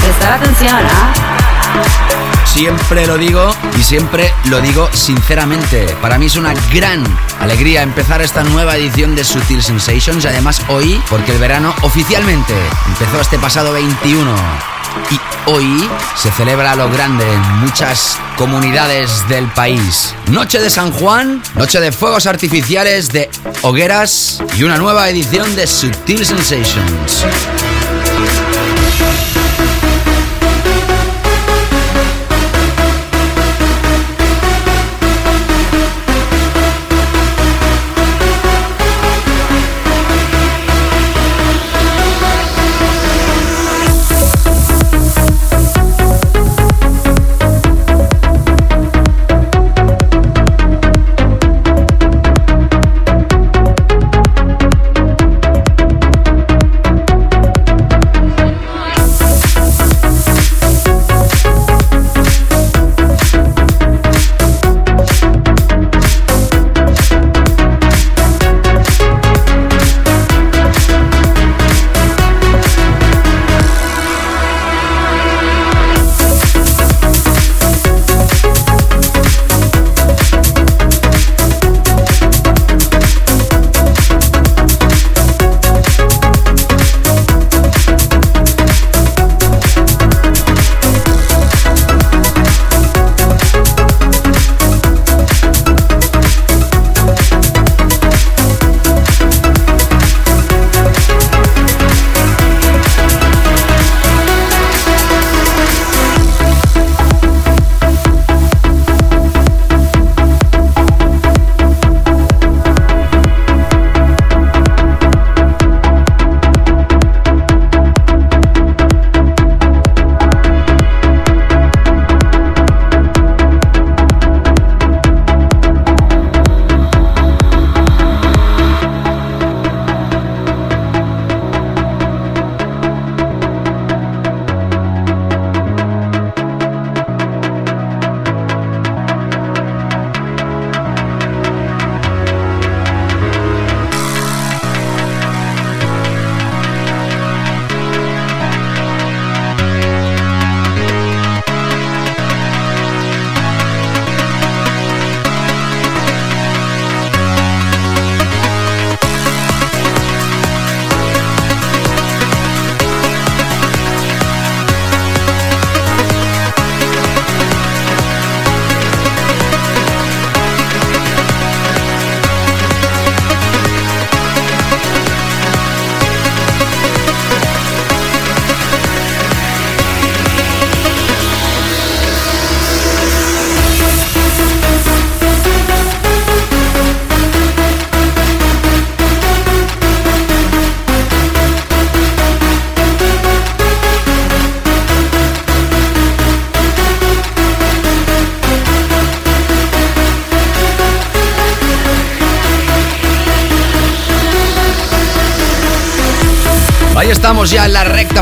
Prestar atención, ¿ah? Siempre lo digo y siempre lo digo sinceramente. Para mí es una gran alegría empezar esta nueva edición de Sutil Sensations además hoy porque el verano oficialmente empezó este pasado 21 y hoy se celebra lo grande en muchas comunidades del país. Noche de San Juan, noche de fuegos artificiales, de hogueras y una nueva edición de Sutil Sensations.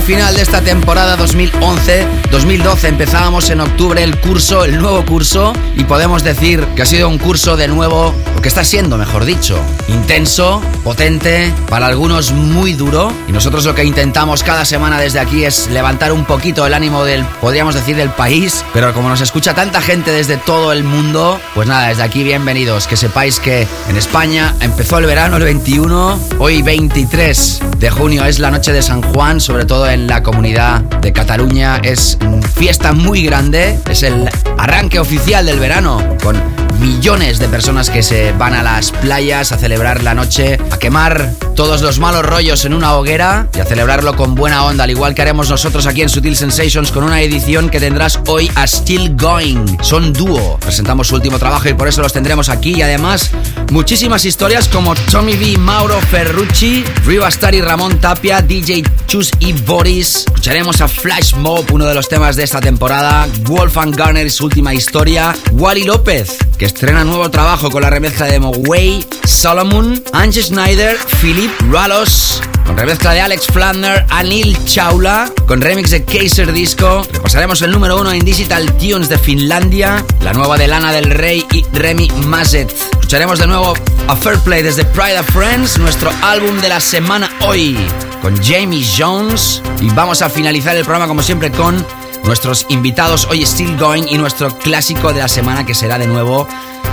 Final de esta temporada 2011-2012. Empezábamos en octubre el curso, el nuevo curso, y podemos decir que ha sido un curso de nuevo, que está siendo, mejor dicho, intenso, potente, para algunos muy duro. Y nosotros lo que intentamos cada semana desde aquí es levantar un poquito el ánimo del, podríamos decir, del país. Pero como nos escucha tanta gente desde todo el mundo, pues nada, desde aquí bienvenidos. Que sepáis que en España empezó el verano el 21, hoy 23 de junio es la noche de San Juan, sobre todo en la comunidad de Cataluña. Es fiesta muy grande, es el arranque oficial del verano con millones de personas que se van a las playas a celebrar la noche, a quemar todos los malos rollos en una hoguera y a celebrarlo con buena onda, al igual que haremos nosotros aquí en Sutil Sensations con una edición que tendrás hoy a Still Going. Son dúo, presentamos su último trabajo y por eso los tendremos aquí y además muchísimas historias como Tommy V, Mauro Ferrucci, Riva Star y Ramón Tapia, DJ Chus y Boris. Escucharemos a Flash Mob, uno de los temas de esta temporada. Wolfgang Garner y su última historia. Wally López, que estrena nuevo trabajo con la remezcla de Mogwai. Solomon, Ange Schneider, Philip Ralos. Con remezcla de Alex Flander, Anil Chaula, con remix de Kaiser Disco. Repasaremos el número uno en Digital Tunes de Finlandia, la nueva de Lana del Rey y Remy Mazet. Escucharemos de nuevo a Fair Play desde Pride of Friends, nuestro álbum de la semana hoy, con Jamie Jones. Y vamos a finalizar el programa como siempre con nuestros invitados hoy Still Going y nuestro clásico de la semana que será de nuevo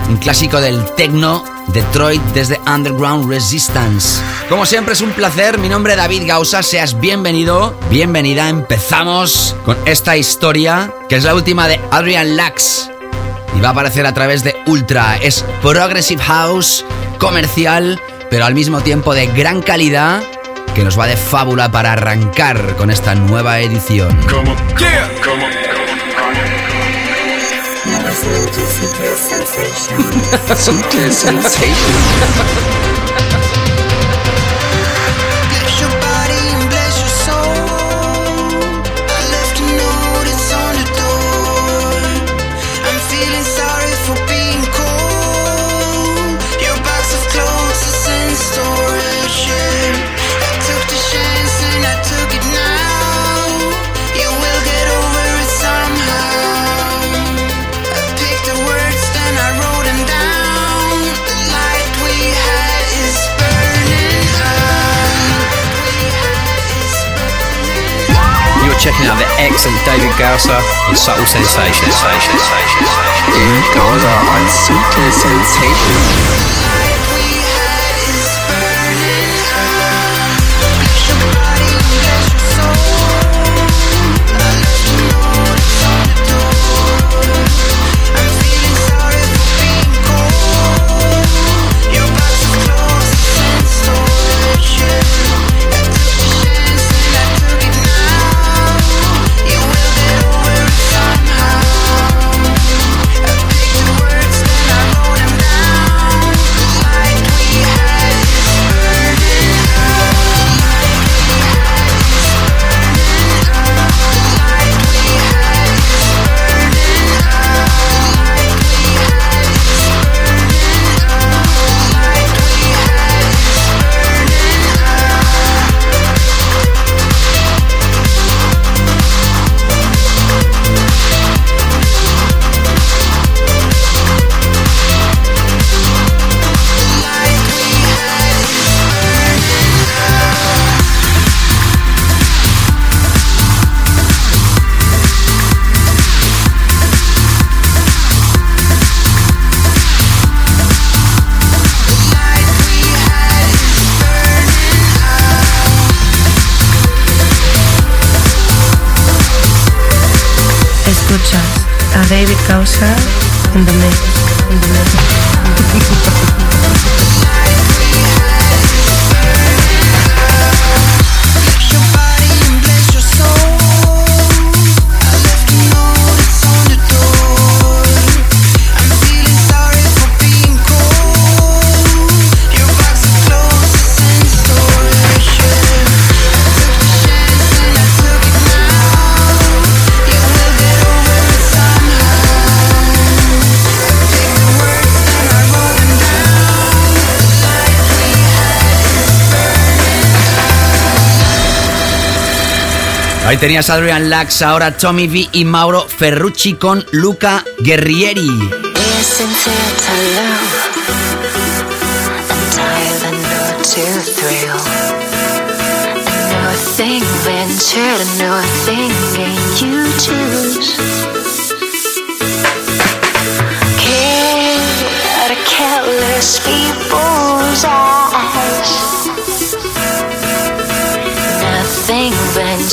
un clásico del techno Detroit desde Underground Resistance. Como siempre es un placer, mi nombre es David Gausa, seas bienvenido, bienvenida, empezamos con esta historia que es la última de Adrian Lax y va a aparecer a través de Ultra, es Progressive House, comercial, pero al mismo tiempo de gran calidad que nos va de fábula para arrancar con esta nueva edición. checking out the excellent David Gausser on Subtle Sensations. David Gausa on Suitcase Sensation. Tenías Adrian Lax, ahora Tommy V y Mauro Ferrucci con Luca Guerrieri.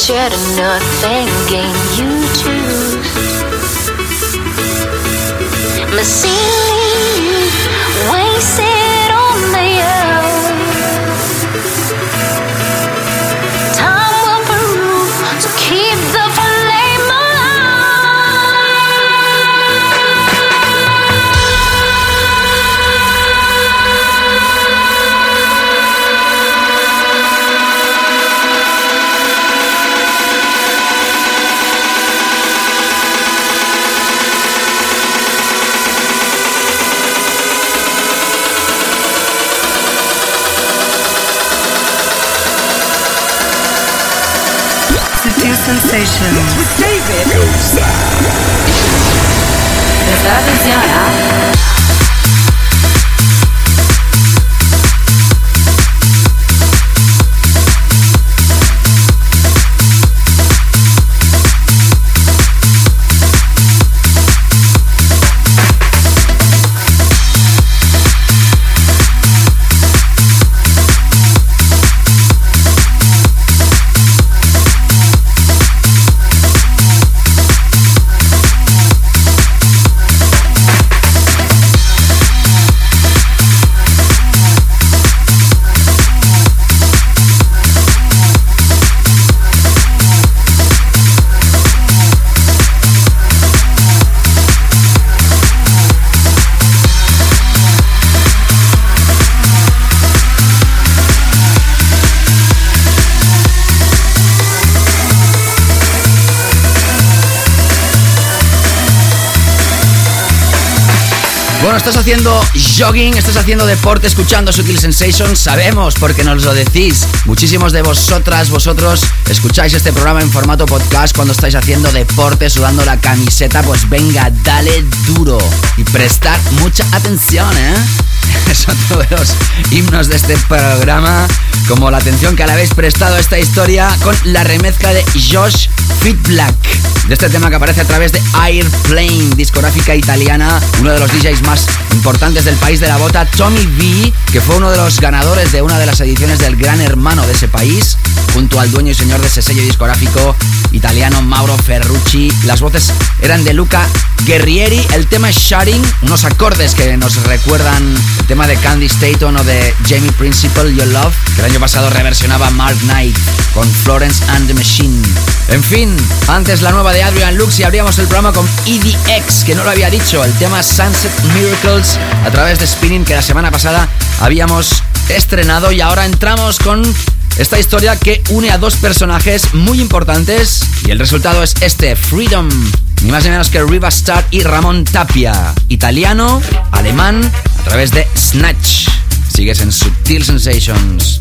shared nothing game you choose. Machine jogging, estás haciendo deporte, escuchando Sutil Sensations, sabemos porque nos lo decís. Muchísimos de vosotras, vosotros, escucháis este programa en formato podcast cuando estáis haciendo deporte, sudando la camiseta, pues venga, dale duro y prestar mucha atención, ¿eh? Otro de los himnos de este programa, como la atención que le habéis prestado a esta historia con la remezcla de Josh Fit Black, de este tema que aparece a través de Airplane, discográfica italiana, uno de los DJs más importantes del país de la bota, Tommy V, que fue uno de los ganadores de una de las ediciones del Gran Hermano de ese país, junto al dueño y señor de ese sello discográfico italiano Mauro Ferrucci. Las voces eran de Luca Guerrieri, el tema es Shutting, unos acordes que nos recuerdan el tema de Candy Staton o de Jamie Principle, Your Love, que el año pasado reversionaba Mark Knight con Florence and the Machine. En fin, antes la nueva de Adrian Lux y abríamos el programa con EDX, que no lo había dicho, el tema Sunset Miracles a través de Spinning que la semana pasada habíamos estrenado y ahora entramos con esta historia que une a dos personajes muy importantes y el resultado es este, Freedom. Ni más ni menos que Riva Star y Ramón Tapia, italiano, alemán, a través de Snatch. Sigues en Subtil Sensations.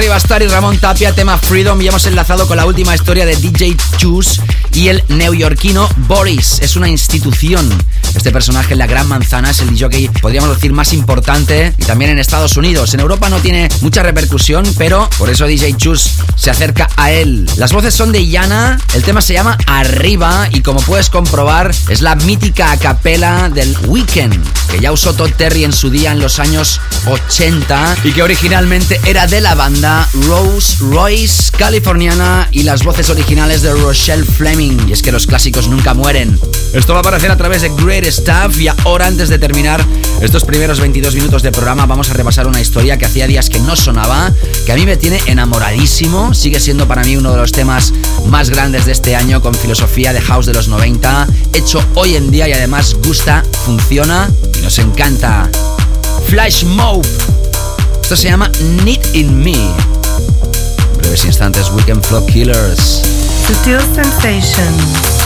Arriba Star y Ramón Tapia, tema Freedom, y hemos enlazado con la última historia de DJ Choose y el neoyorquino Boris. Es una institución. Este personaje en la Gran Manzana es el DJ, podríamos decir, más importante y también en Estados Unidos. En Europa no tiene mucha repercusión, pero por eso DJ Choose se acerca a él. Las voces son de Yana, el tema se llama Arriba y como puedes comprobar es la mítica capela del Weekend que ya usó Todd Terry en su día en los años 80 y que originalmente era de la banda Rose Royce californiana y las voces originales de Rochelle Fleming. Y es que los clásicos nunca mueren. Esto va a aparecer a través de Great Stuff y ahora antes de terminar estos primeros 22 minutos de programa vamos a repasar una historia que hacía días que no sonaba, que a mí me tiene enamoradísimo, sigue siendo para mí uno de los temas más grandes de este año con filosofía de house de los 90, hecho hoy en día y además gusta, funciona y nos encanta. Flash Mob. Esto se llama Need in Me. En breves instantes, Weekend Flow Killers. Sutil Sensations.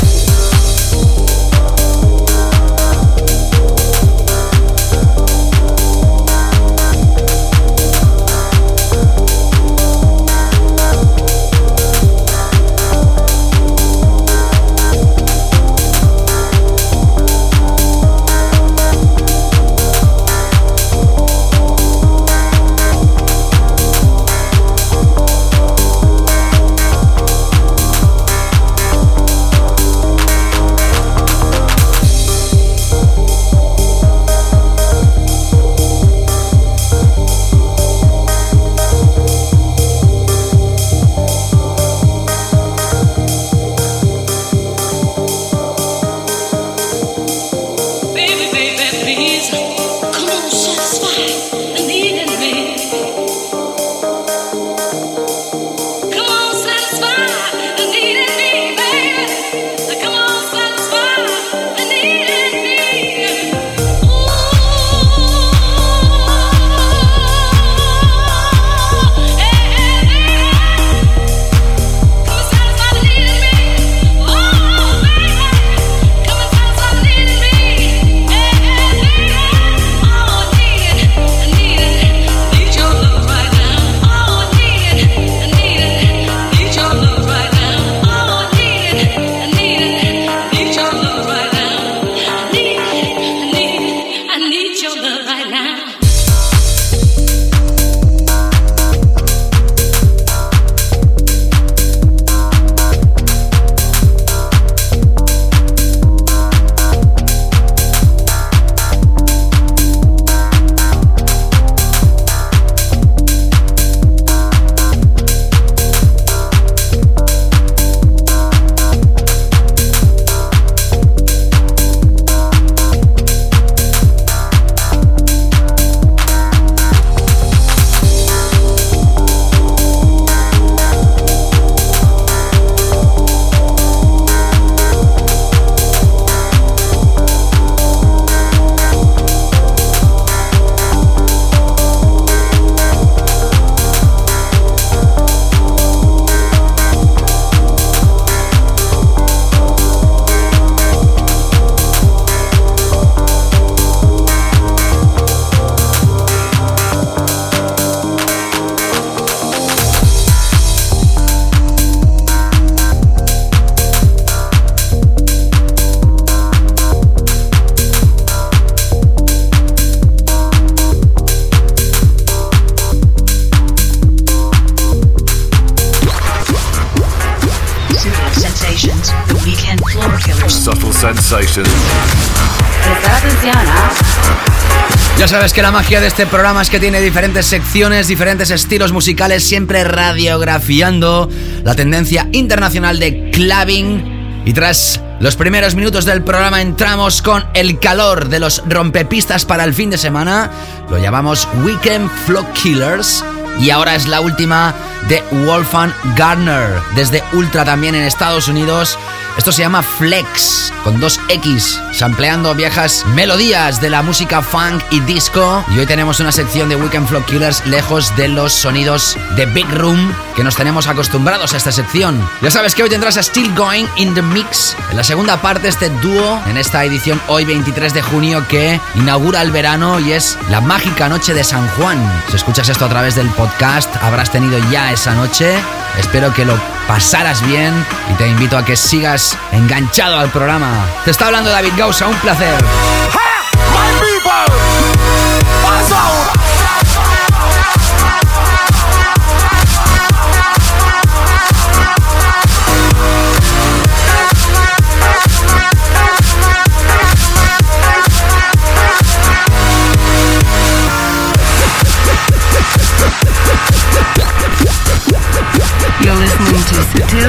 Sabes que la magia de este programa es que tiene diferentes secciones, diferentes estilos musicales, siempre radiografiando la tendencia internacional de clubbing. Y tras los primeros minutos del programa entramos con el calor de los rompepistas para el fin de semana. Lo llamamos Weekend Flock Killers. Y ahora es la última de Wolfgang Gardner, desde Ultra también en Estados Unidos. Esto se llama Flex, con dos X, sampleando viejas melodías de la música funk y disco. Y hoy tenemos una sección de Weekend Flock Killers lejos de los sonidos de Big Room que nos tenemos acostumbrados a esta sección. Ya sabes que hoy tendrás a Still Going in the Mix, en la segunda parte este dúo, en esta edición hoy 23 de junio que inaugura el verano y es la mágica noche de San Juan. Si escuchas esto a través del podcast, habrás tenido ya esa noche. Espero que lo pasaras bien y te invito a que sigas enganchado al programa. Te está hablando David Gausa, un placer.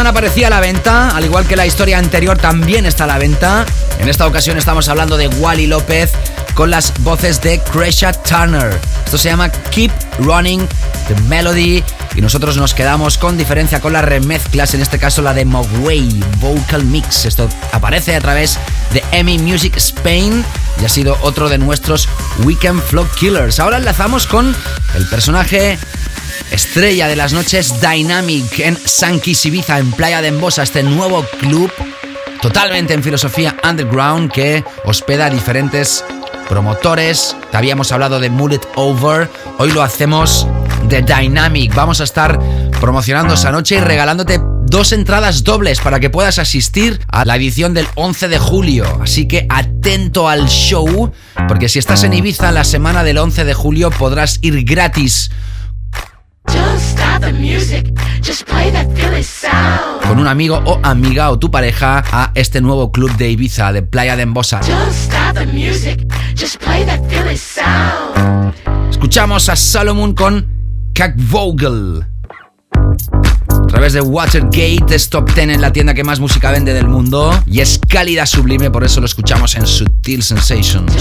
Semana aparecía a la venta, al igual que la historia anterior también está a la venta. En esta ocasión estamos hablando de Wally López con las voces de Cresha Turner. Esto se llama Keep Running the Melody y nosotros nos quedamos con diferencia con las remezclas, en este caso la de Mogwai Vocal Mix. Esto aparece a través de EMI Music Spain y ha sido otro de nuestros Weekend Flow Killers. Ahora enlazamos con el personaje estrella de las noches Dynamic en Sankis Ibiza, en Playa de Embosa, este nuevo club totalmente en filosofía underground que hospeda a diferentes promotores. Te habíamos hablado de Mullet Over, hoy lo hacemos de Dynamic. Vamos a estar promocionando esa noche y regalándote dos entradas dobles para que puedas asistir a la edición del 11 de julio. Así que atento al show, porque si estás en Ibiza la semana del 11 de julio podrás ir gratis con un amigo o amiga o tu pareja a este nuevo club de Ibiza de Playa de Embosa. Escuchamos a Solomon con Kak Vogel. A través de Watergate es top 10 en la tienda que más música vende del mundo y es cálida sublime, por eso lo escuchamos en Sutil Sensations.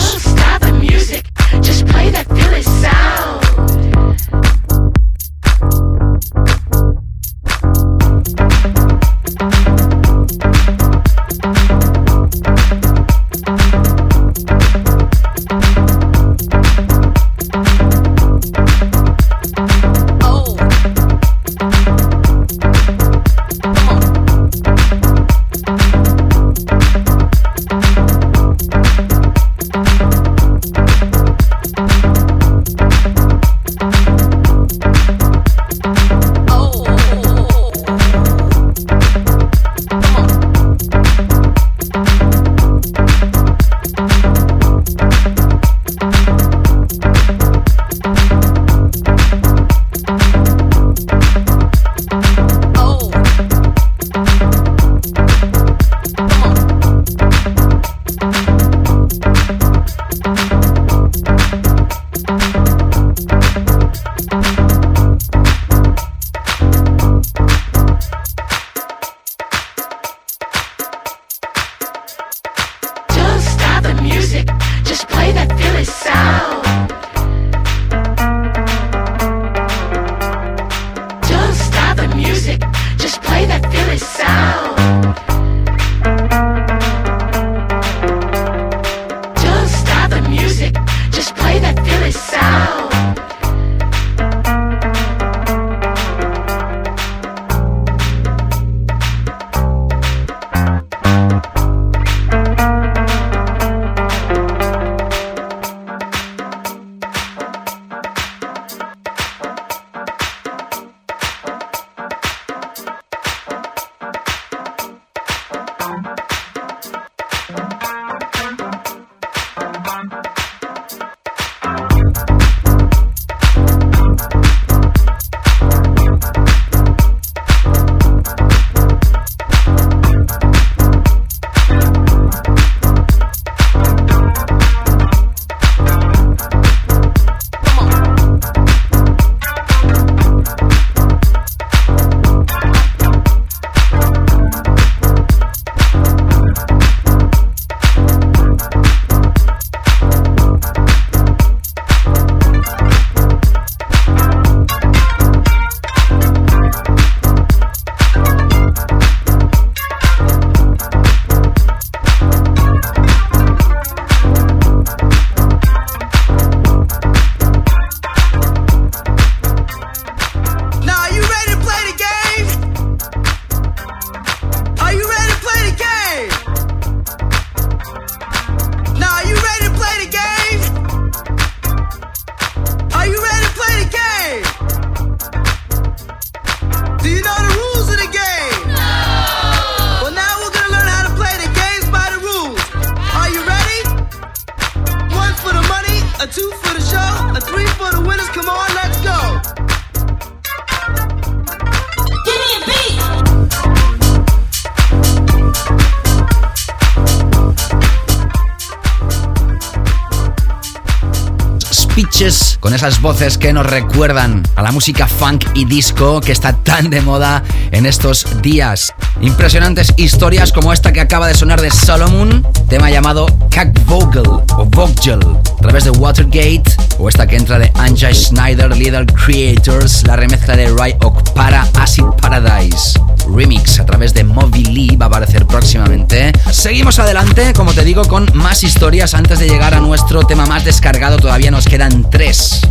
Esas voces que nos recuerdan a la música funk y disco que está tan de moda en estos días. Impresionantes historias como esta que acaba de sonar de Solomon, tema llamado Cack Vogel o Vogel, a través de Watergate, o esta que entra de Anja Schneider, Little Creators, la remezcla de Ray para Acid Paradise. Remix a través de Moby Lee va a aparecer próximamente. Seguimos adelante, como te digo, con más historias antes de llegar a nuestro tema más descargado. Todavía nos quedan tres.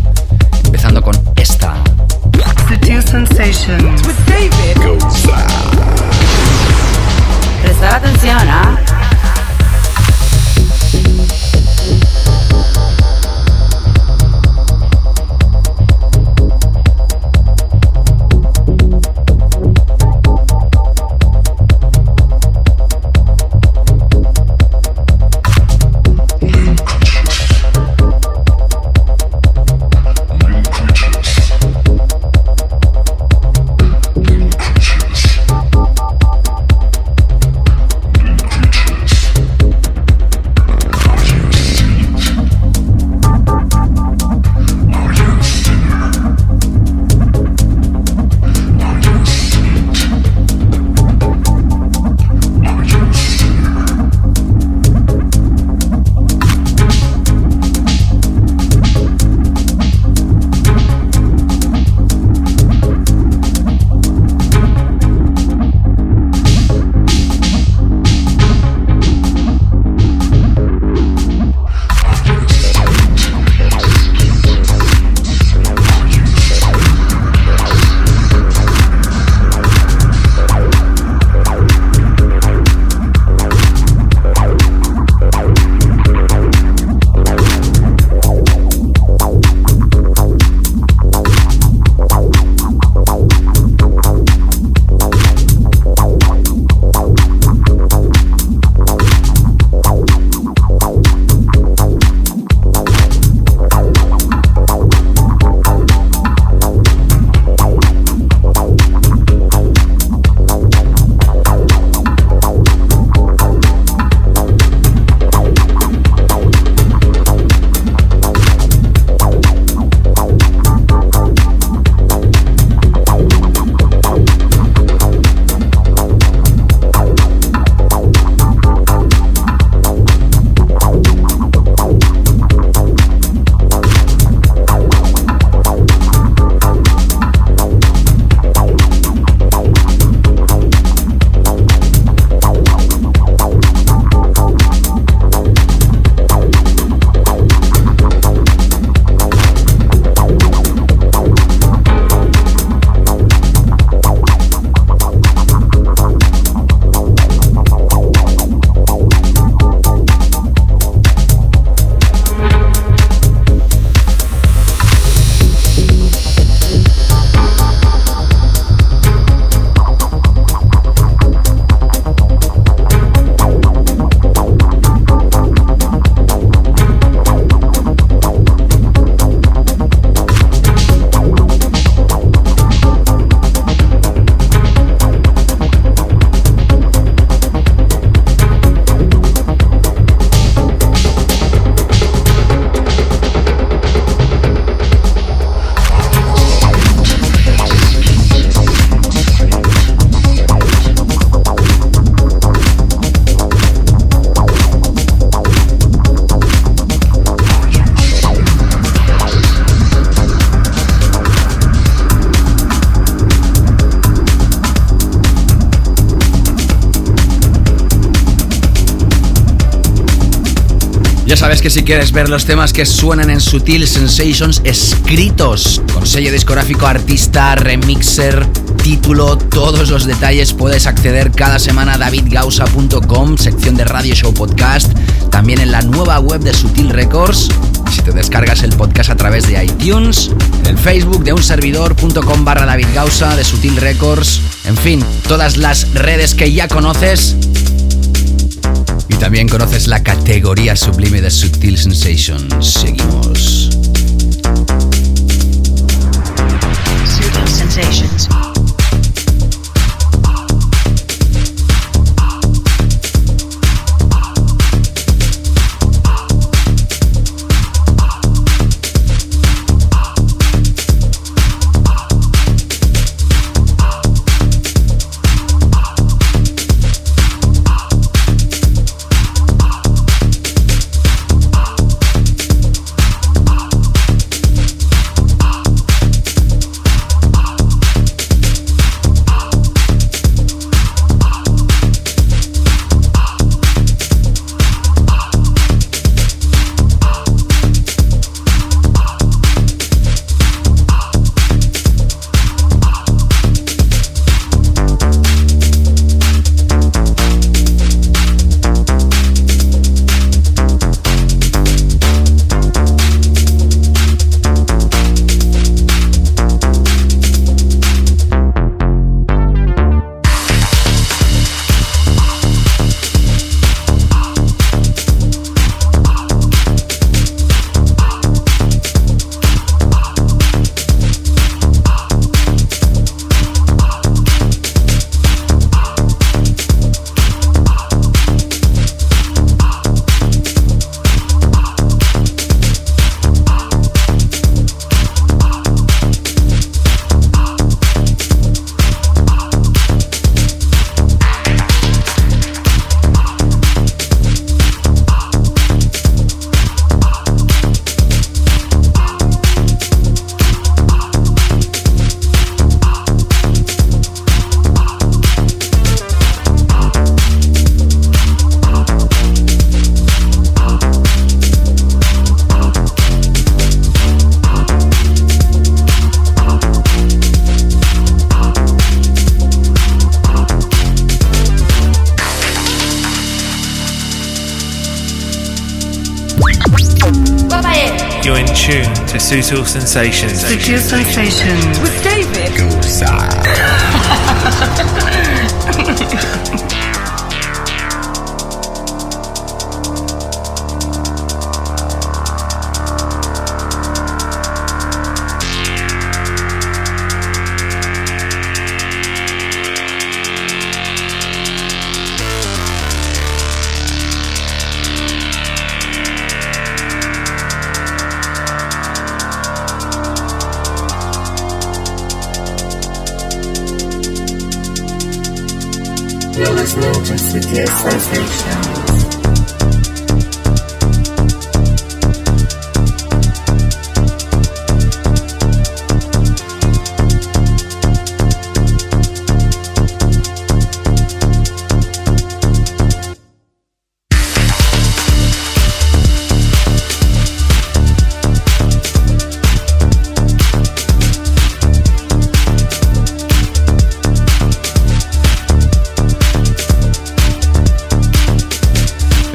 Empezando con esta. Prestar atención, ¿ah? Sabes que si quieres ver los temas que suenan en Sutil Sensations escritos con sello discográfico, artista, remixer, título, todos los detalles puedes acceder cada semana a davidgausa.com, sección de Radio Show Podcast, también en la nueva web de Sutil Records. Si te descargas el podcast a través de iTunes, en el Facebook de un servidor.com barra David Gausa de Sutil Records, en fin, todas las redes que ya conoces también conoces la categoría sublime de Subtil Sensations. Seguimos. Sensations. Sutil Sensations. Sutil Sensations. With David. You're Sutil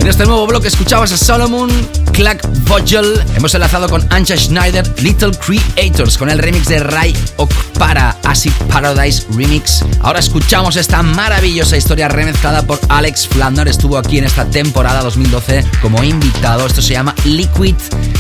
En este nuevo bloque escuchabas a Solomon, Clark Vogel. Hemos enlazado con Anja Schneider, Little Creators, con el remix de Ray Okpara, Acid Paradise Remix. Ahora escuchamos esta maravillosa historia remezclada por Alex Flandor. Estuvo aquí en esta temporada 2012 como invitado. Esto se llama Liquid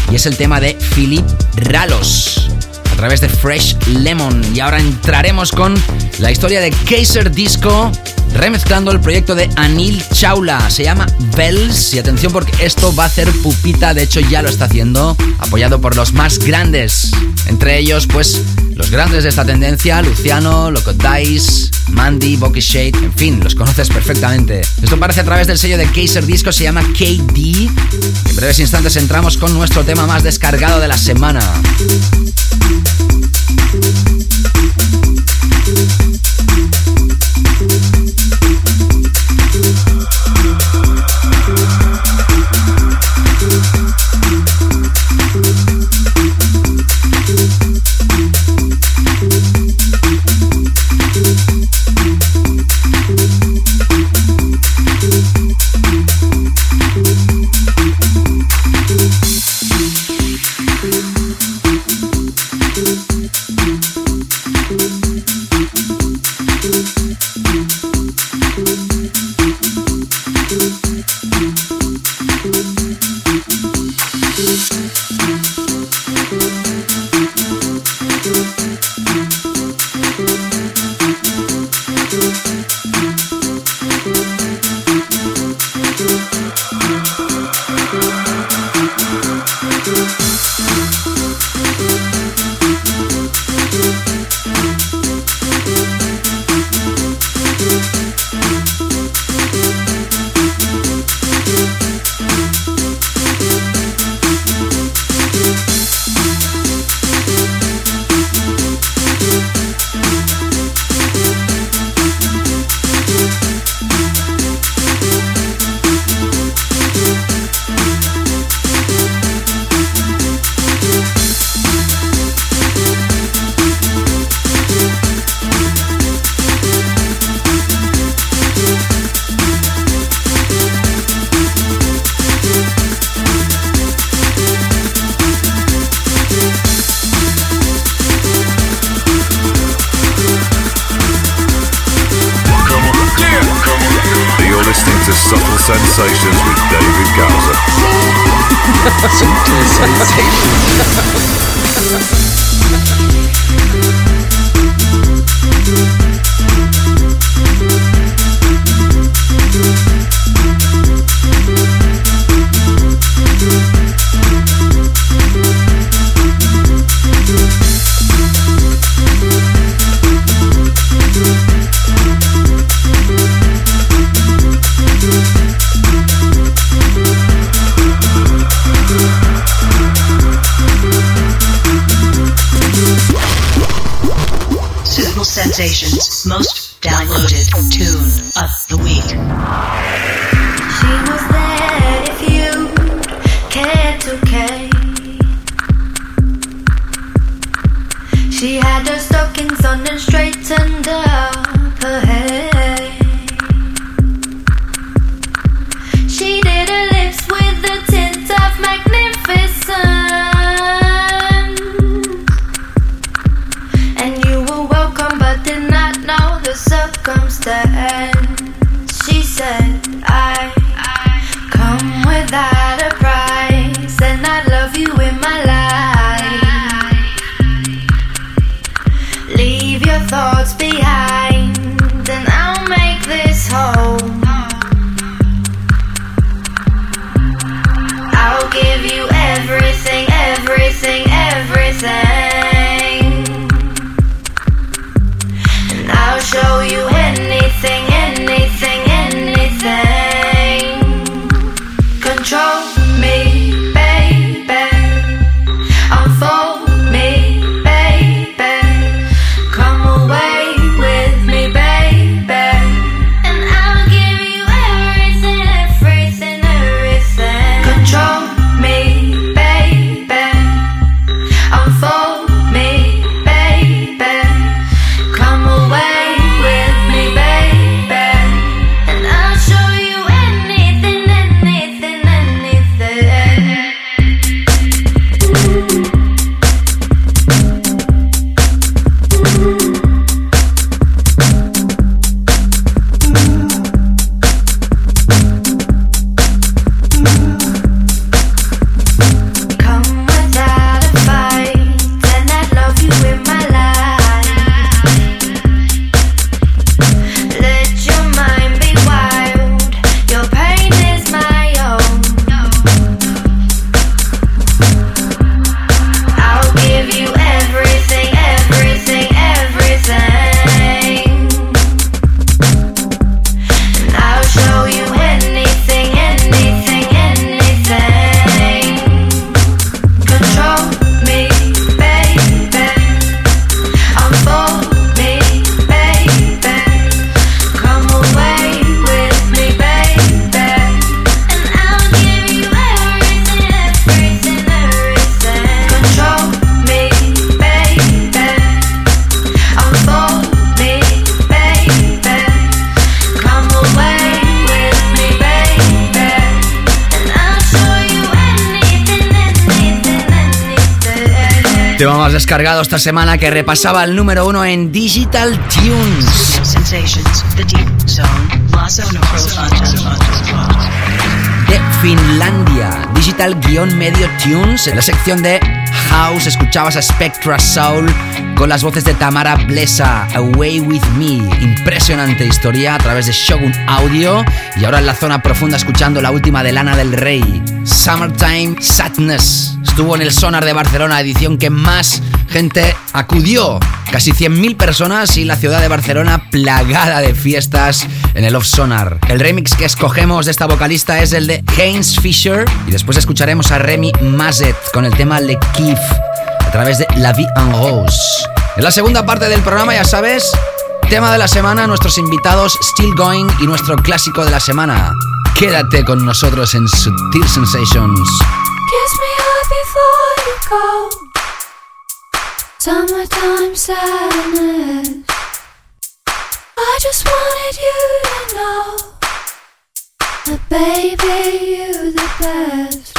y es el tema de Philip Ralos a través de Fresh Lemon. Y ahora entraremos con la historia de Kaiser Disco, remezclando el proyecto de Anil Chaula. Se llama Bells. Y atención porque esto va a hacer pupita, de hecho ya lo está haciendo, apoyado por los más grandes. Entre ellos, pues, los grandes de esta tendencia, Luciano, Loco Dice, Mandy, Bocky Shade, en fin, los conoces perfectamente. Esto aparece a través del sello de Kaiser Disco, se llama KD. En breves instantes entramos con nuestro tema más descargado de la semana. Descargado esta semana que repasaba el número uno en Digital Tunes. De Finlandia. Digital-medio tunes. En la sección de House escuchabas a Spectra Soul con las voces de Tamara Blesa, Away With Me. Impresionante historia a través de Shogun Audio. Y ahora en la zona profunda escuchando la última de Lana del Rey. Summertime Sadness. Estuvo en el Sonar de Barcelona, edición que más acudió. Casi 100.000 personas y la ciudad de Barcelona plagada de fiestas en el Off Sonar. El remix que escogemos de esta vocalista es el de Haynes Fisher y después escucharemos a Remy Mazet con el tema Le Kiff a través de La Vie en Rose. En la segunda parte del programa, ya sabes, tema de la semana, nuestros invitados Still Going y nuestro clásico de la semana. Quédate con nosotros en Sutil Sensations. Summertime sadness. I just wanted you to know that baby, you the best.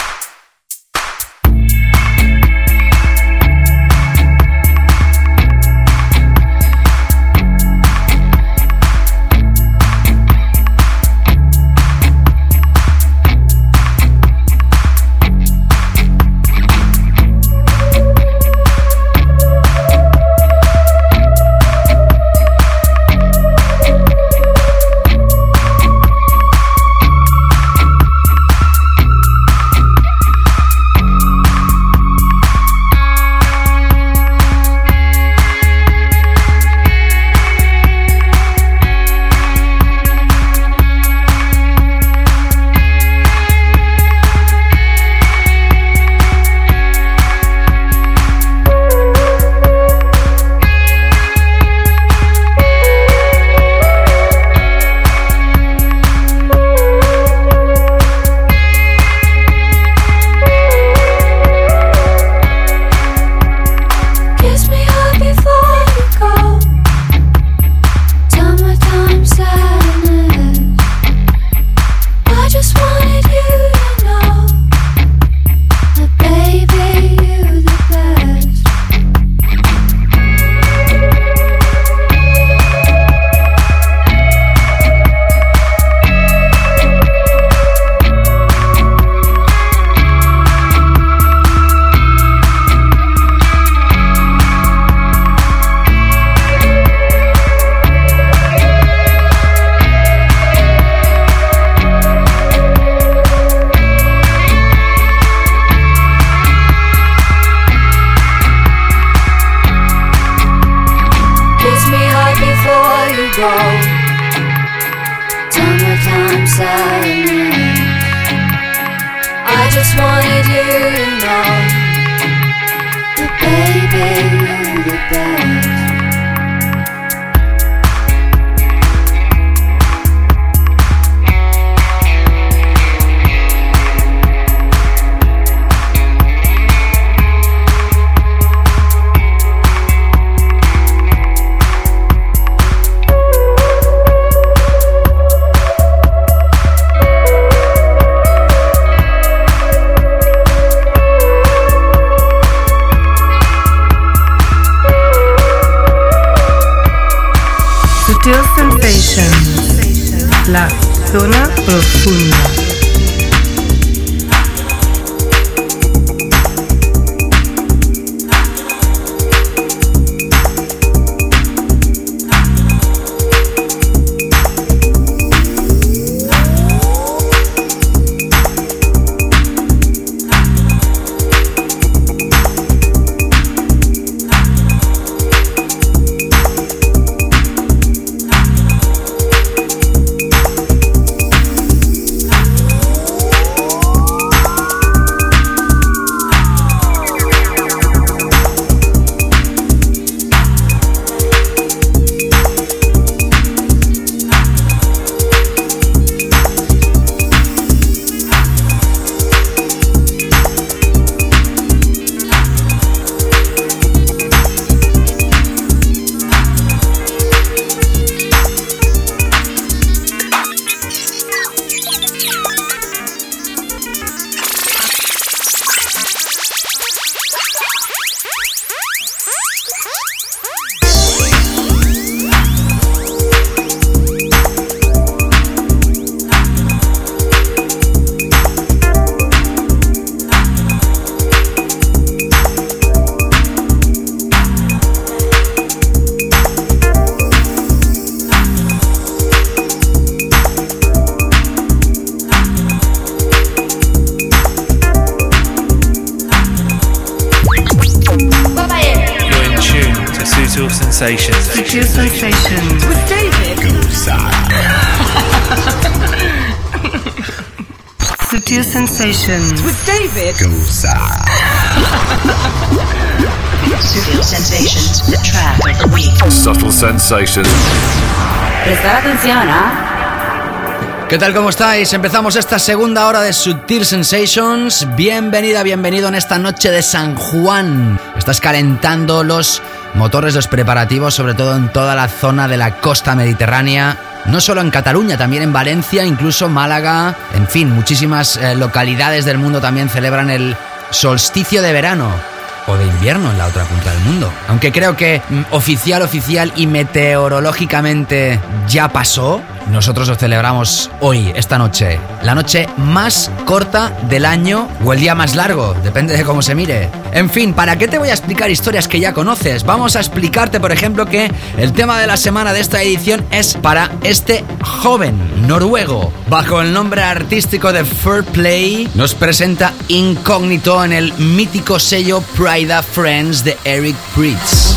Sensations. With David Subtle Sensations, the track of the week. Subtle sensations. Prestar atención, ¿ah? ¿Qué tal? ¿Cómo estáis? Empezamos esta segunda hora de Subtil Sensations. Bienvenida, bienvenido en esta noche de San Juan. Estás calentando los motores, los preparativos, sobre todo en toda la zona de la costa mediterránea. No solo en Cataluña, también en Valencia, incluso Málaga. En fin, muchísimas eh, localidades del mundo también celebran el solsticio de verano o de invierno en la otra punta del mundo. Aunque creo que mm, oficial, oficial y meteorológicamente ya pasó, nosotros lo celebramos hoy, esta noche. La noche más corta del año o el día más largo, depende de cómo se mire. En fin, ¿para qué te voy a explicar historias que ya conoces? Vamos a explicarte, por ejemplo, que el tema de la semana de esta edición es para este joven noruego. Bajo el nombre artístico de Fair Play, nos presenta Incógnito en el mítico sello Friends de Eric Pritz.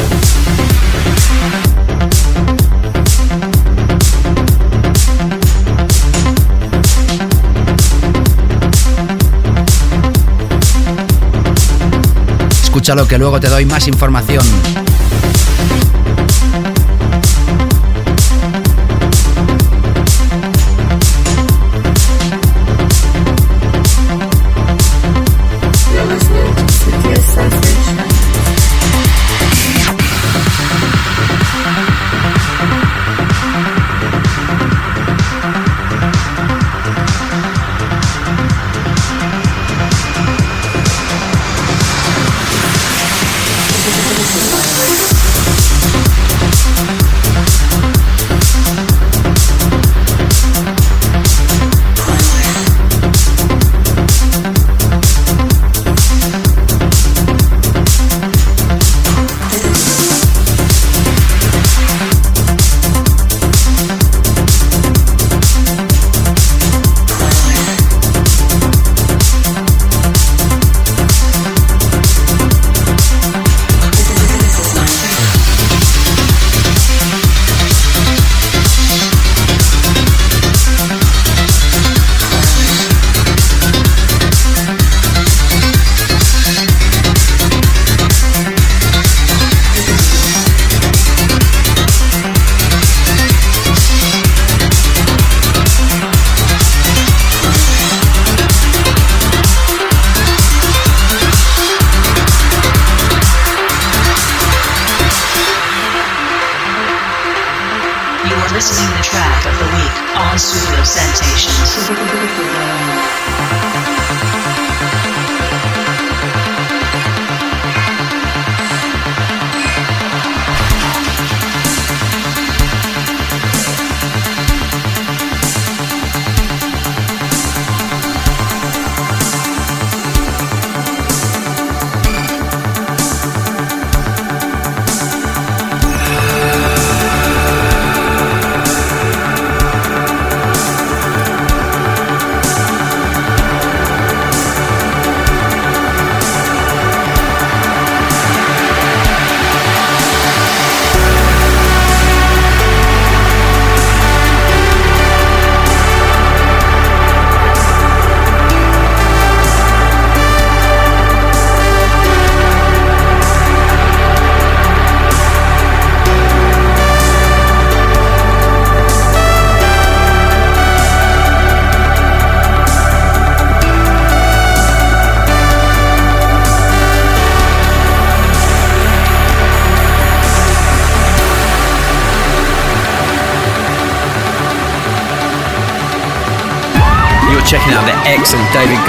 Escúchalo que luego te doy más información.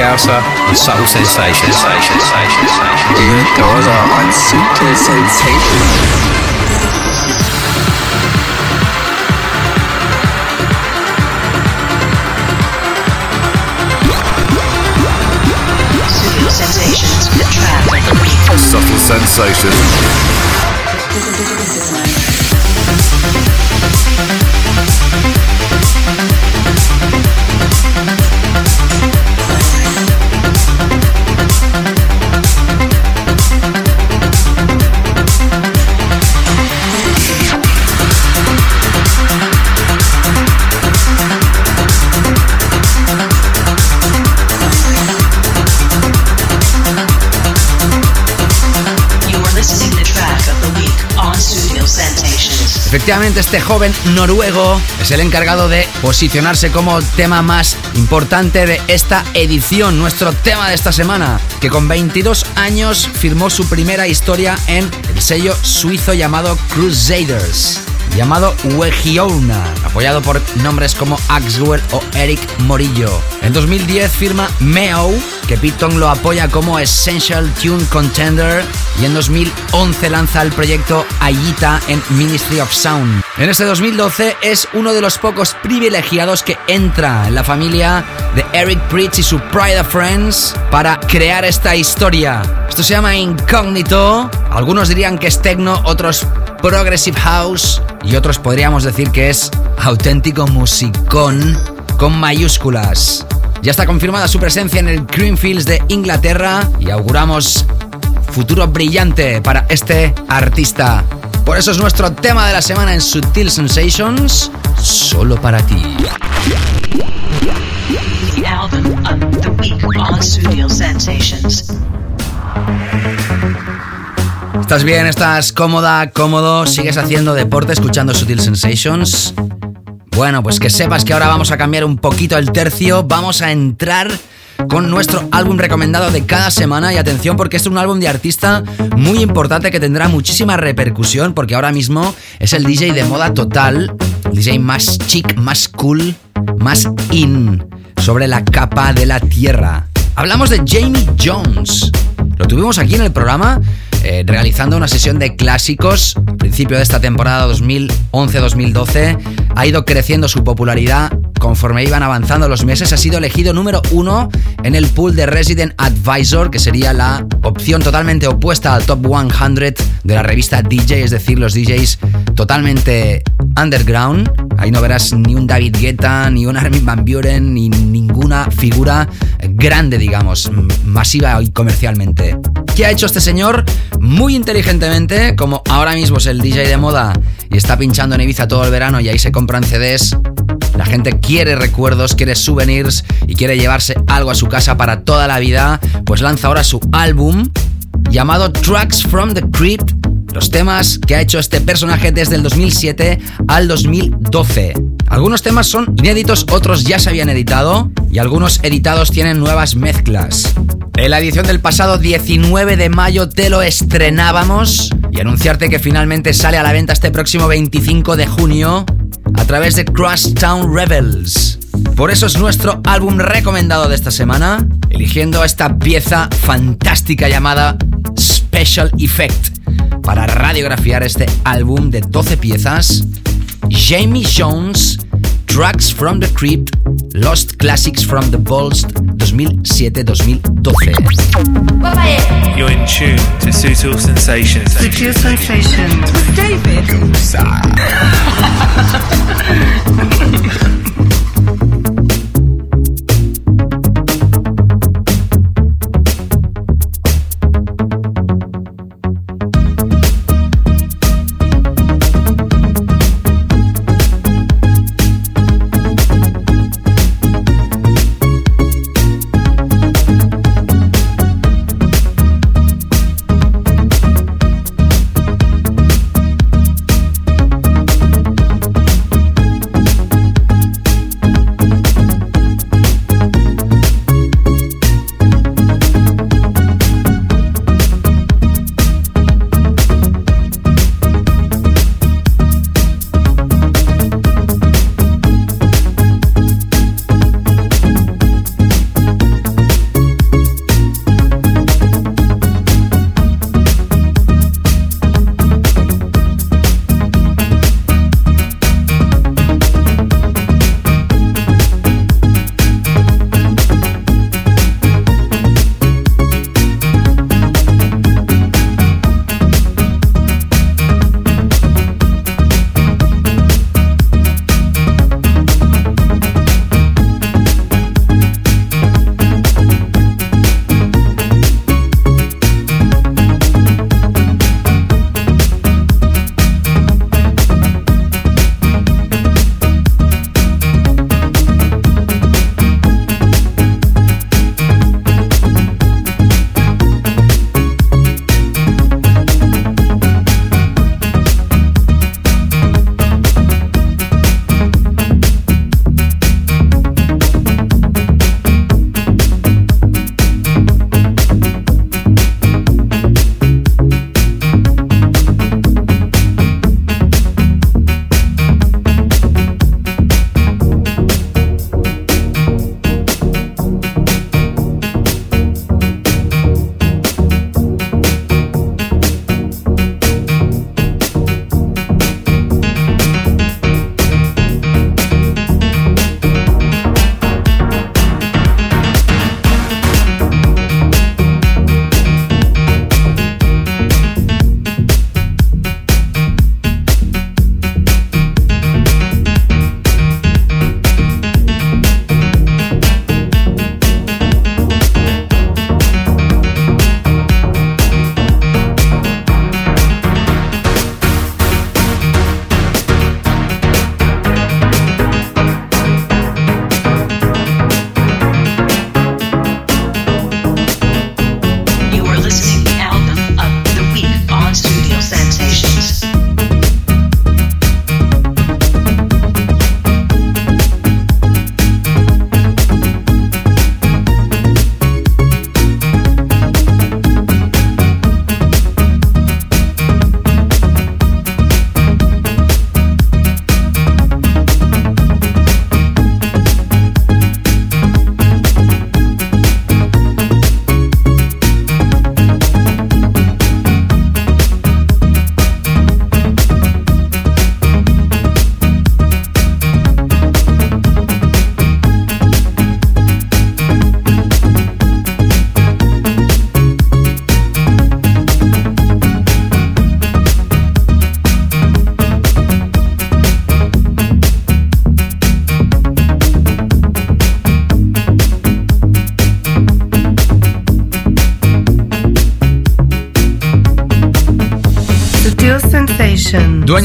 Excellent David Gausser on Subtle Sensations. David Goza on Sutil Sensations. Sutil Sensations, the track of the week. Subtle sensations. Efectivamente, este joven noruego es el encargado de posicionarse como tema más importante de esta edición, nuestro tema de esta semana, que con 22 años firmó su primera historia en el sello suizo llamado Crusaders llamado Wegiona, apoyado por nombres como Axwell o Eric Morillo. En 2010 firma Meo, que Piton lo apoya como Essential Tune Contender, y en 2011 lanza el proyecto Ayita en Ministry of Sound. En este 2012 es uno de los pocos privilegiados que entra en la familia de Eric Pritch y su Pride of Friends para crear esta historia. Esto se llama Incógnito. Algunos dirían que es techno, otros Progressive House y otros podríamos decir que es auténtico musicón con mayúsculas. Ya está confirmada su presencia en el Greenfields de Inglaterra y auguramos futuro brillante para este artista. Por eso es nuestro tema de la semana en Sutil Sensations, solo para ti. The album of the week on Studio Sensations. ¿Estás bien? ¿Estás cómoda? ¿Cómodo? ¿Sigues haciendo deporte escuchando Sutil Sensations? Bueno, pues que sepas que ahora vamos a cambiar un poquito el tercio. Vamos a entrar con nuestro álbum recomendado de cada semana. Y atención, porque es un álbum de artista muy importante que tendrá muchísima repercusión, porque ahora mismo es el DJ de moda total, el DJ más chic, más cool, más in, sobre la capa de la tierra. Hablamos de Jamie Jones. Lo tuvimos aquí en el programa eh, realizando una sesión de clásicos. Principio de esta temporada 2011-2012 ha ido creciendo su popularidad conforme iban avanzando los meses. Ha sido elegido número uno en el pool de Resident Advisor, que sería la opción totalmente opuesta al Top 100 de la revista DJ, es decir, los DJs totalmente underground. Ahí no verás ni un David Guetta, ni un Armin Van Buren, ni ninguna figura grande, digamos, masiva y comercialmente. ¿Qué ha hecho este señor? Muy inteligentemente, como ahora mismo es el DJ de moda y está pinchando en Ibiza todo el verano y ahí se compran CDs. La gente quiere recuerdos, quiere souvenirs y quiere llevarse algo a su casa para toda la vida. Pues lanza ahora su álbum llamado Tracks from the Crypt los temas que ha hecho este personaje desde el 2007 al 2012. Algunos temas son inéditos, otros ya se habían editado y algunos editados tienen nuevas mezclas. En la edición del pasado 19 de mayo te lo estrenábamos y anunciarte que finalmente sale a la venta este próximo 25 de junio a través de Crosstown Rebels. Por eso es nuestro álbum recomendado de esta semana, eligiendo esta pieza fantástica llamada Special Effect para radiografiar este álbum de 12 piezas. Jamie Jones, Tracks from the Crypt, Lost Classics from the Vaults 2007-2012. You're in tune to Sutil Sensations. Sutil Sensations with David.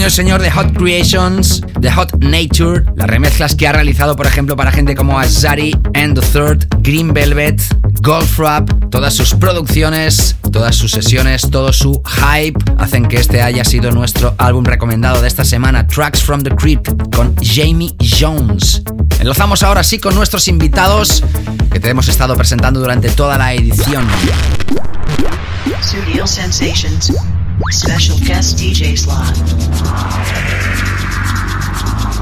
Y señor de Hot Creations, de Hot Nature, las remezclas que ha realizado, por ejemplo, para gente como Azari and the Third, Green Velvet, Golf Rap, todas sus producciones, todas sus sesiones, todo su hype hacen que este haya sido nuestro álbum recomendado de esta semana, Tracks from the Crypt, con Jamie Jones. Enlazamos ahora sí con nuestros invitados que te hemos estado presentando durante toda la edición. Studio Sensations. Special guest DJ slot.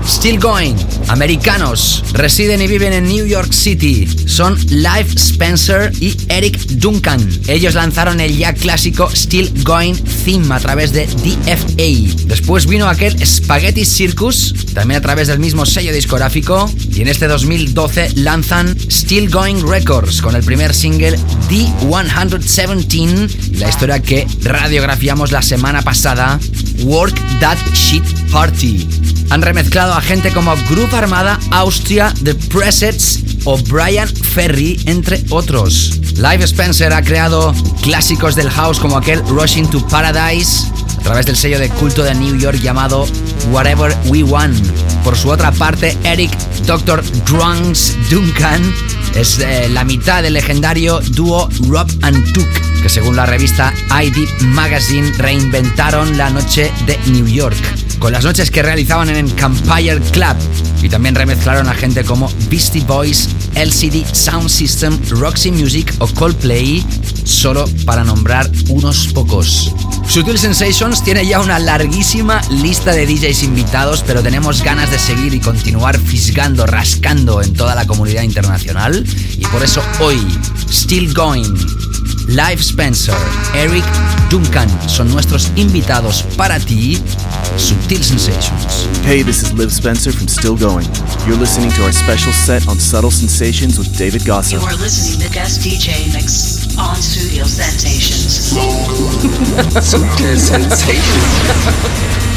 Still Going, americanos, residen y viven en New York City. Son Live Spencer y Eric Duncan. Ellos lanzaron el ya clásico Still Going Theme a través de DFA. Después vino aquel Spaghetti Circus, también a través del mismo sello discográfico. Y en este 2012 lanzan Still Going Records con el primer single D117 y la historia que radiografiamos la semana pasada, Work That Shit Party. Han remezclado a gente como Group Armada, Austria, The Presets o Brian Ferry, entre otros. Live Spencer ha creado clásicos del house como aquel Rushing to Paradise a través del sello de culto de New York llamado Whatever We Want. Por su otra parte, Eric Dr. Drunks Duncan es eh, la mitad del legendario dúo Rob and Took, que según la revista ID Magazine reinventaron la noche de New York con las noches que realizaban en el Campfire Club y también remezclaron a gente como Beastie Boys, LCD Sound System, Roxy Music o Coldplay, solo para nombrar unos pocos. Sutil Sensations tiene ya una larguísima lista de DJs invitados, pero tenemos ganas de seguir y continuar fisgando, rascando en toda la comunidad internacional y por eso hoy, Still Going, Live Spencer, Eric Duncan son nuestros invitados para ti, Subtil Sensations. Hey, this is Liv Spencer from Still Going. You're listening to our special set on Subtle Sensations with David Gosser. You are listening to guest DJ mix on Studio Sensations. Sutil Sensations.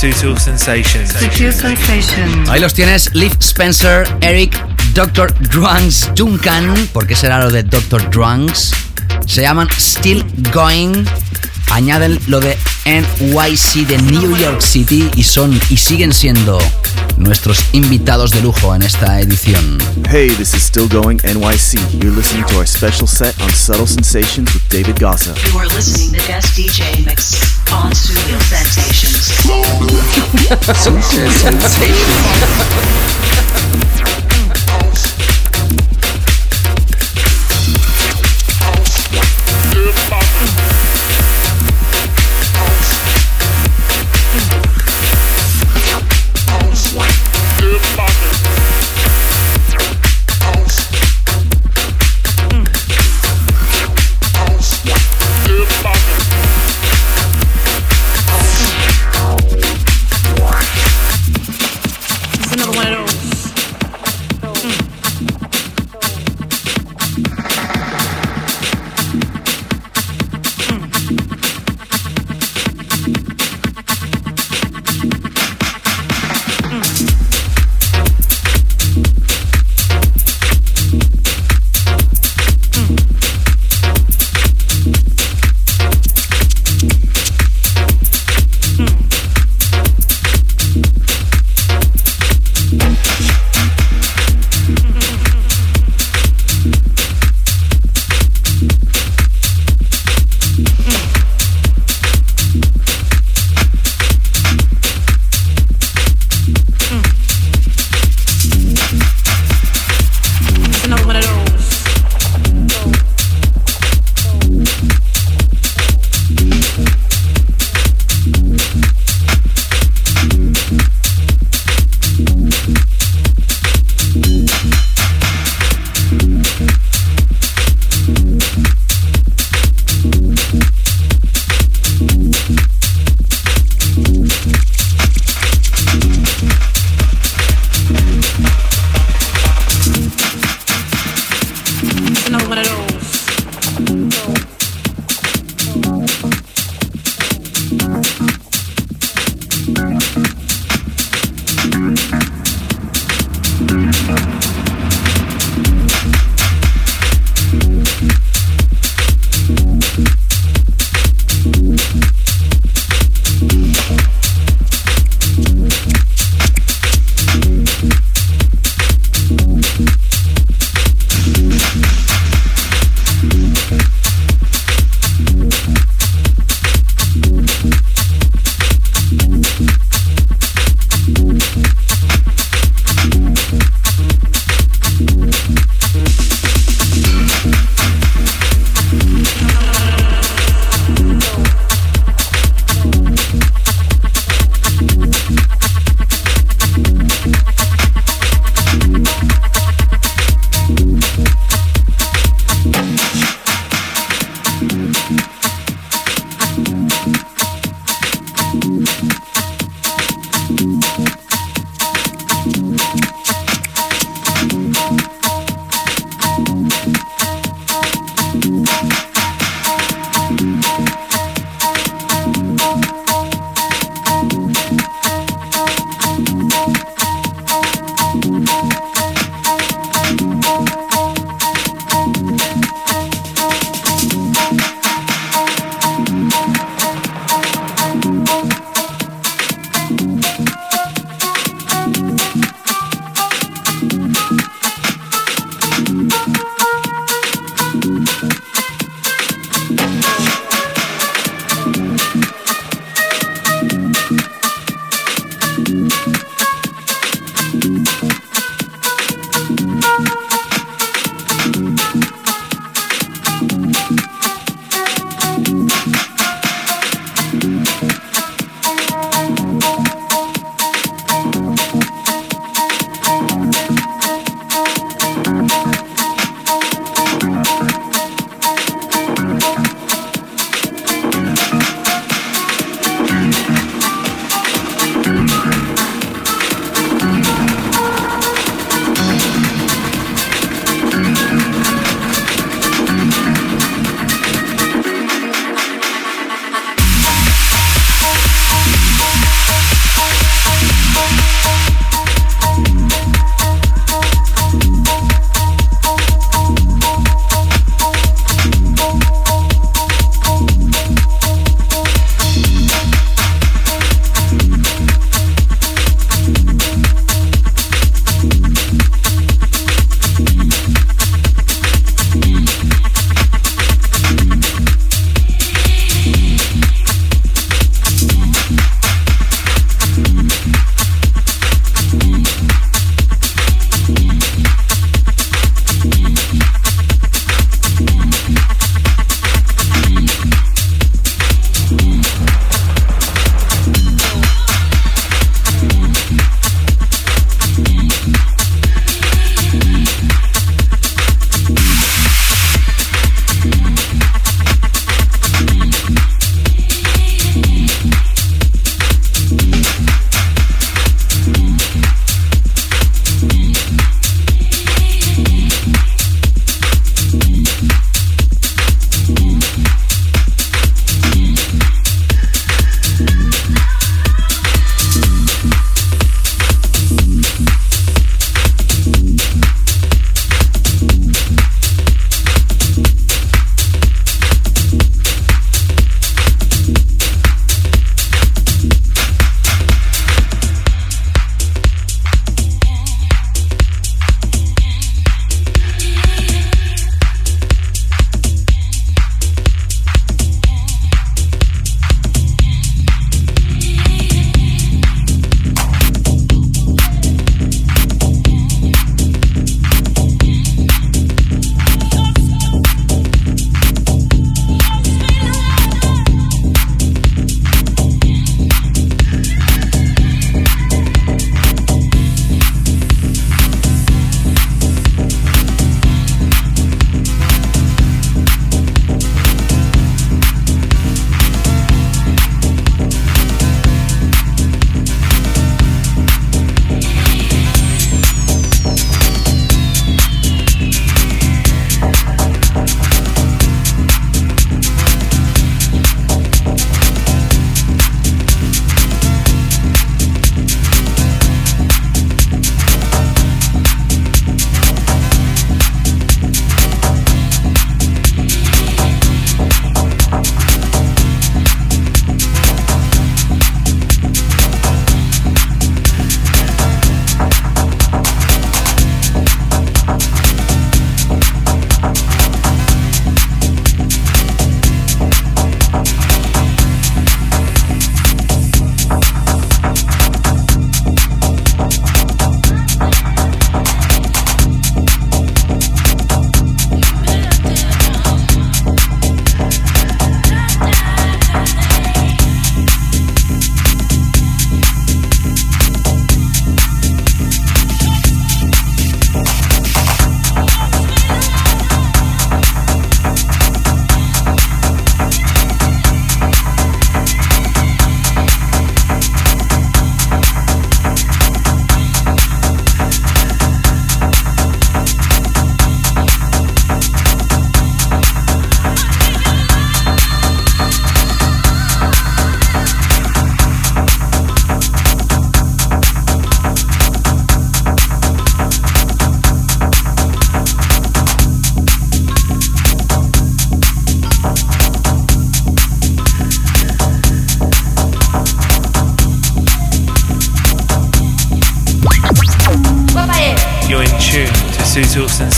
Sutil Sensations. Sutil Sensations. Ahí los tienes, Liv Spencer, Eric, Dr. Drunks, Duncan. ¿Por qué será lo de Dr. Drunks? Se llaman Still Going. Añaden lo de NYC de New York City y son y siguen siendo nuestros invitados de lujo en esta edición. Hey, this is Still Going NYC. You're listening to our special set on Subtle Sensations with David Gossa. You are listening to guest DJ mix on Sensations. Sensations.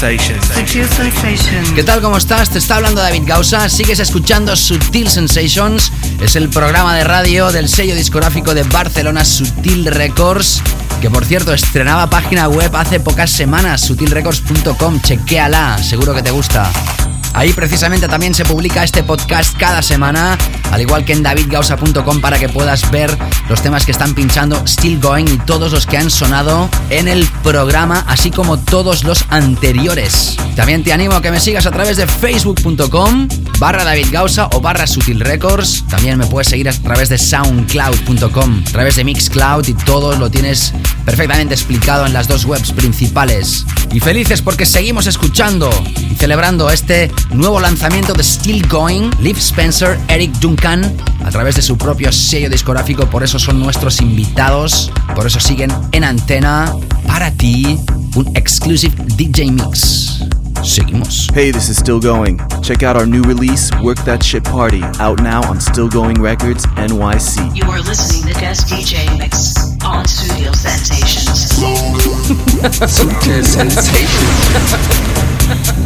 Sensations. Sutil Sensations. ¿Qué tal? ¿Cómo estás? Te está hablando David Gausa. Sigues escuchando Sutil Sensations. Es el programa de radio del sello discográfico de Barcelona Sutil Records. Que por cierto estrenaba página web hace pocas semanas, sutilrecords.com. Chequéala, seguro que te gusta. Ahí precisamente también se publica este podcast cada semana, al igual que en davidgausa.com para que puedas ver los temas que están pinchando Still Going y todos los que han sonado en el programa, así como todos los anteriores. También te animo a que me sigas a través de facebook.com barra David Gausa o barra Sutil Records. También me puedes seguir a través de soundcloud.com, a través de Mixcloud y todo lo tienes perfectamente explicado en las dos webs principales. Y felices porque seguimos escuchando y celebrando este nuevo lanzamiento de Still Going, Liv Spencer, Eric Duncan, a través de su propio sello discográfico, por eso son nuestros invitados, por eso siguen en antena para ti un exclusive DJ mix. Seguimos. Hey, this is Still Going. Check out our new release, Work That Shit Party, out now on Still Going Records NYC. You are listening to Guest DJ Mix on Studio Sensations. Sutil Sensations.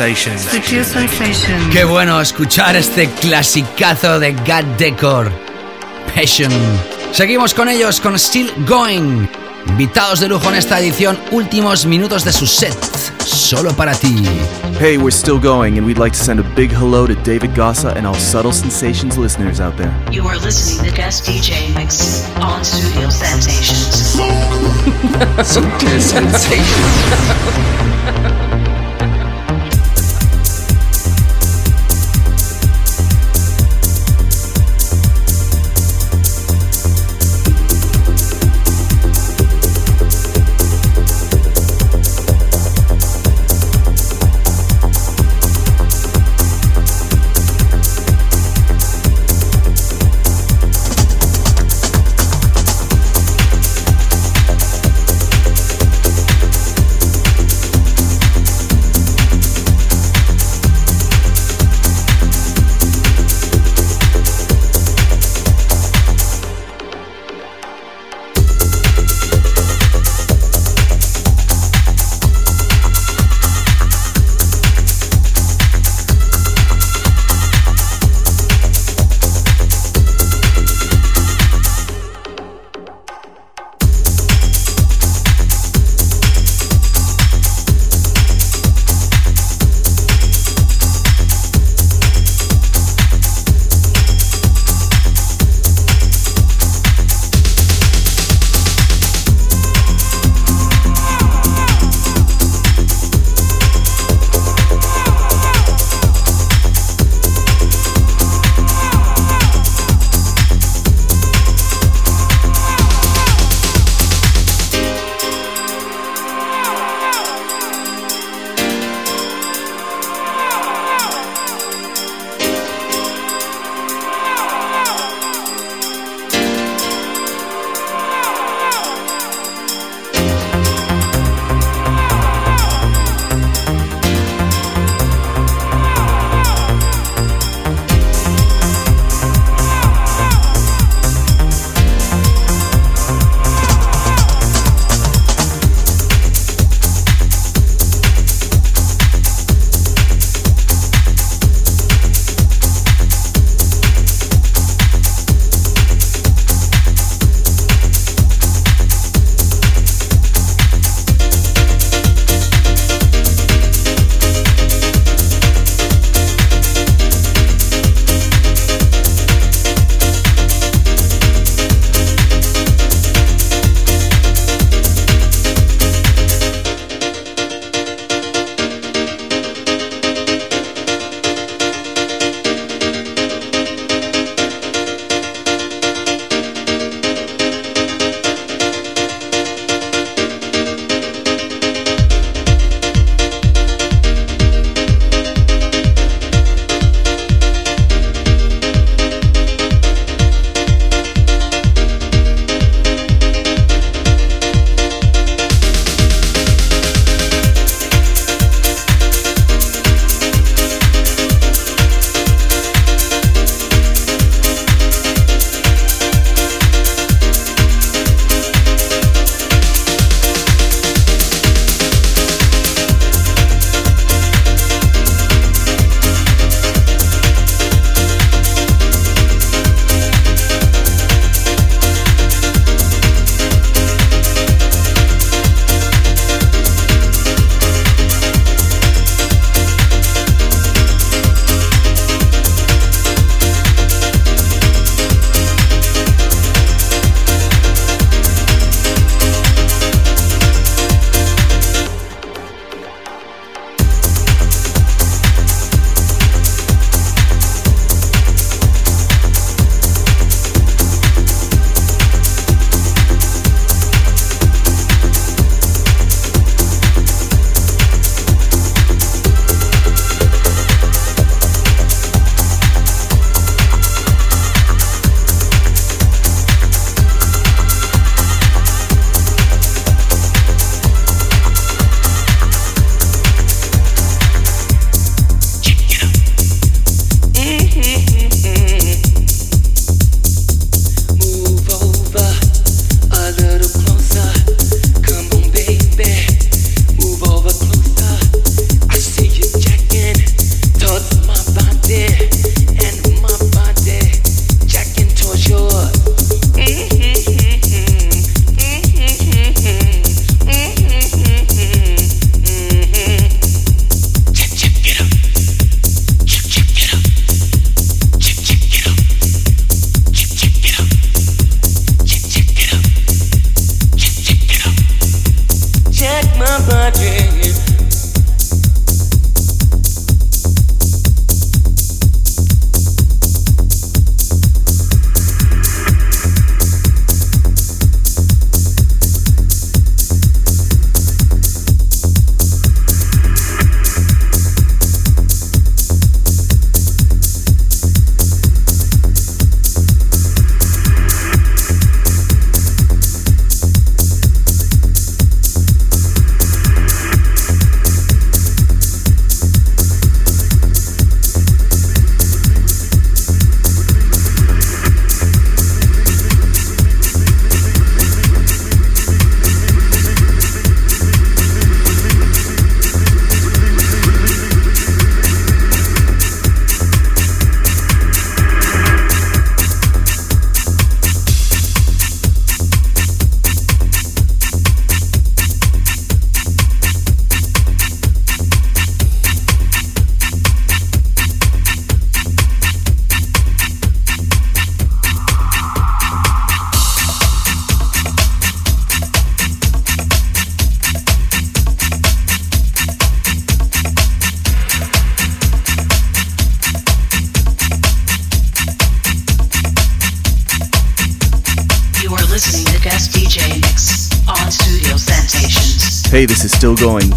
Sensations. Sutil Sensation. Qué bueno escuchar este clasicazo de God Decor. Passion. Seguimos con ellos con Still Going. Invitados de lujo en esta edición, últimos minutos de su set. Solo para ti. Hey, we're still going, and we'd like to send a big hello to David Gossa and all Subtle Sensations listeners out there. You are listening to guest DJ mix on Studio Sensations. Sutil Sensations.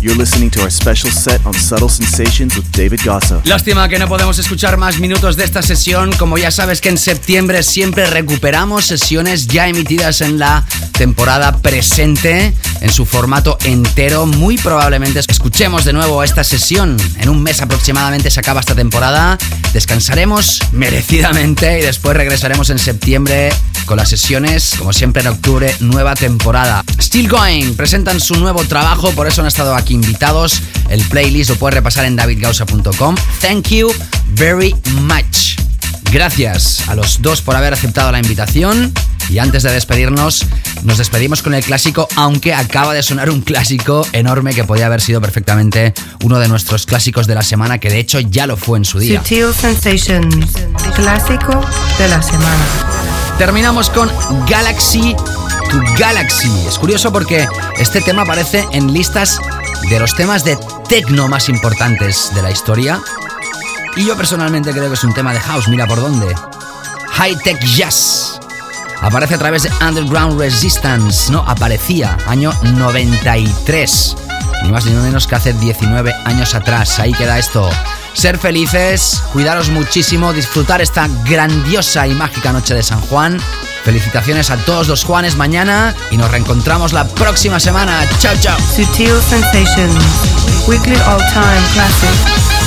You're listening to our special set on Subtle Sensations with David Gossa. Lástima que no podemos escuchar más minutos de esta sesión. Como ya sabes que en septiembre siempre recuperamos sesiones ya emitidas en la temporada presente en su formato entero. Muy probablemente escuchemos de nuevo esta sesión. En un mes aproximadamente se acaba esta temporada. Descansaremos merecidamente y después regresaremos en septiembre con las sesiones, como siempre en octubre, nueva temporada. Still Going presentan su nuevo trabajo, por eso han estado aquí invitados. El playlist lo puedes repasar en davidgausa.com. Thank you very much. Gracias a los dos por haber aceptado la invitación. Y antes de despedirnos, nos despedimos con el clásico, aunque acaba de sonar un clásico enorme que podía haber sido perfectamente uno de nuestros clásicos de la semana, que de hecho ya lo fue en su día. Sutil Sensations, clásico de la semana. Terminamos con Galaxy Galaxy. Es curioso porque este tema aparece en listas de los temas de techno más importantes de la historia. Y yo personalmente creo que es un tema de house, mira por dónde. High Tech Jazz. Aparece a través de Underground Resistance. No, aparecía, año 93. Ni más ni menos que hace 19 años atrás. Ahí queda esto. Ser felices, cuidaros muchísimo, disfrutar esta grandiosa y mágica noche de San Juan. Felicitaciones a todos los Juanes mañana y nos reencontramos la próxima semana. Chao, chao. Sutil Sensations, weekly all-time classic.